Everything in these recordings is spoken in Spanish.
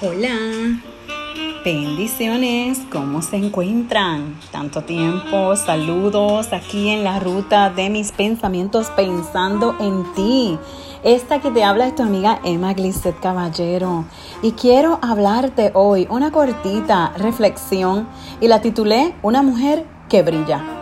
Hola, bendiciones, ¿cómo se encuentran? Tanto tiempo, saludos aquí en la ruta de mis pensamientos pensando en ti. Esta que te habla es tu amiga Emma Glisset Caballero y quiero hablarte hoy una cortita reflexión y la titulé Una mujer que brilla.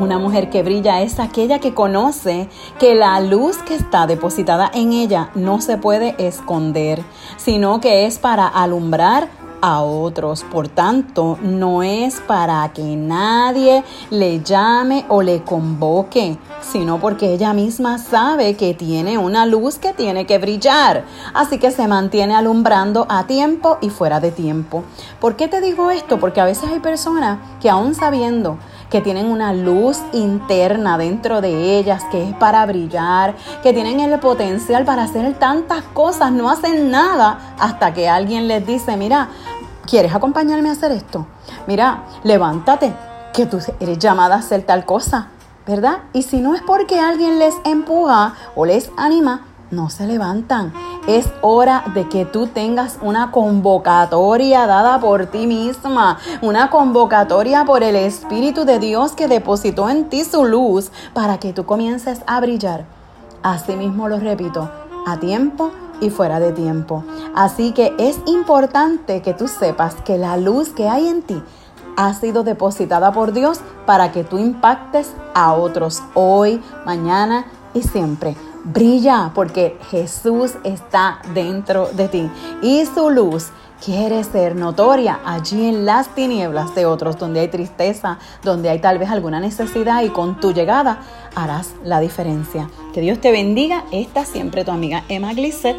Una mujer que brilla es aquella que conoce que la luz que está depositada en ella no se puede esconder, sino que es para alumbrar a otros. Por tanto, no es para que nadie le llame o le convoque, sino porque ella misma sabe que tiene una luz que tiene que brillar. Así que se mantiene alumbrando a tiempo y fuera de tiempo. ¿Por qué te digo esto? Porque a veces hay personas que aún sabiendo que tienen una luz interna dentro de ellas que es para brillar, que tienen el potencial para hacer tantas cosas, no hacen nada hasta que alguien les dice, mira, ¿quieres acompañarme a hacer esto? Mira, levántate, que tú eres llamada a hacer tal cosa, ¿verdad? Y si no es porque alguien les empuja o les anima, no se levantan. Es hora de que tú tengas una convocatoria dada por ti misma, una convocatoria por el Espíritu de Dios que depositó en ti su luz para que tú comiences a brillar. Asimismo lo repito, a tiempo y fuera de tiempo. Así que es importante que tú sepas que la luz que hay en ti ha sido depositada por Dios para que tú impactes a otros hoy, mañana y siempre. Brilla porque Jesús está dentro de ti y su luz quiere ser notoria allí en las tinieblas de otros, donde hay tristeza, donde hay tal vez alguna necesidad y con tu llegada harás la diferencia. Que Dios te bendiga. Esta siempre tu amiga Emma Glisset,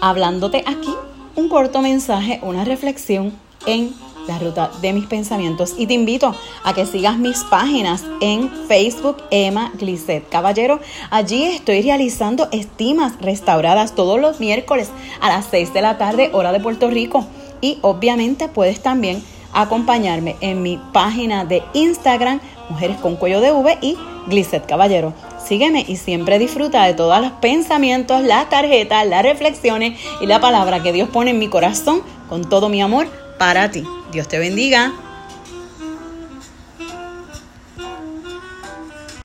hablándote aquí un corto mensaje, una reflexión en la ruta de mis pensamientos y te invito a que sigas mis páginas en Facebook Emma Glisset Caballero. Allí estoy realizando estimas restauradas todos los miércoles a las 6 de la tarde hora de Puerto Rico y obviamente puedes también acompañarme en mi página de Instagram Mujeres con Cuello de V y Glisset Caballero. Sígueme y siempre disfruta de todos los pensamientos, las tarjetas, las reflexiones y la palabra que Dios pone en mi corazón con todo mi amor para ti. Dios te bendiga.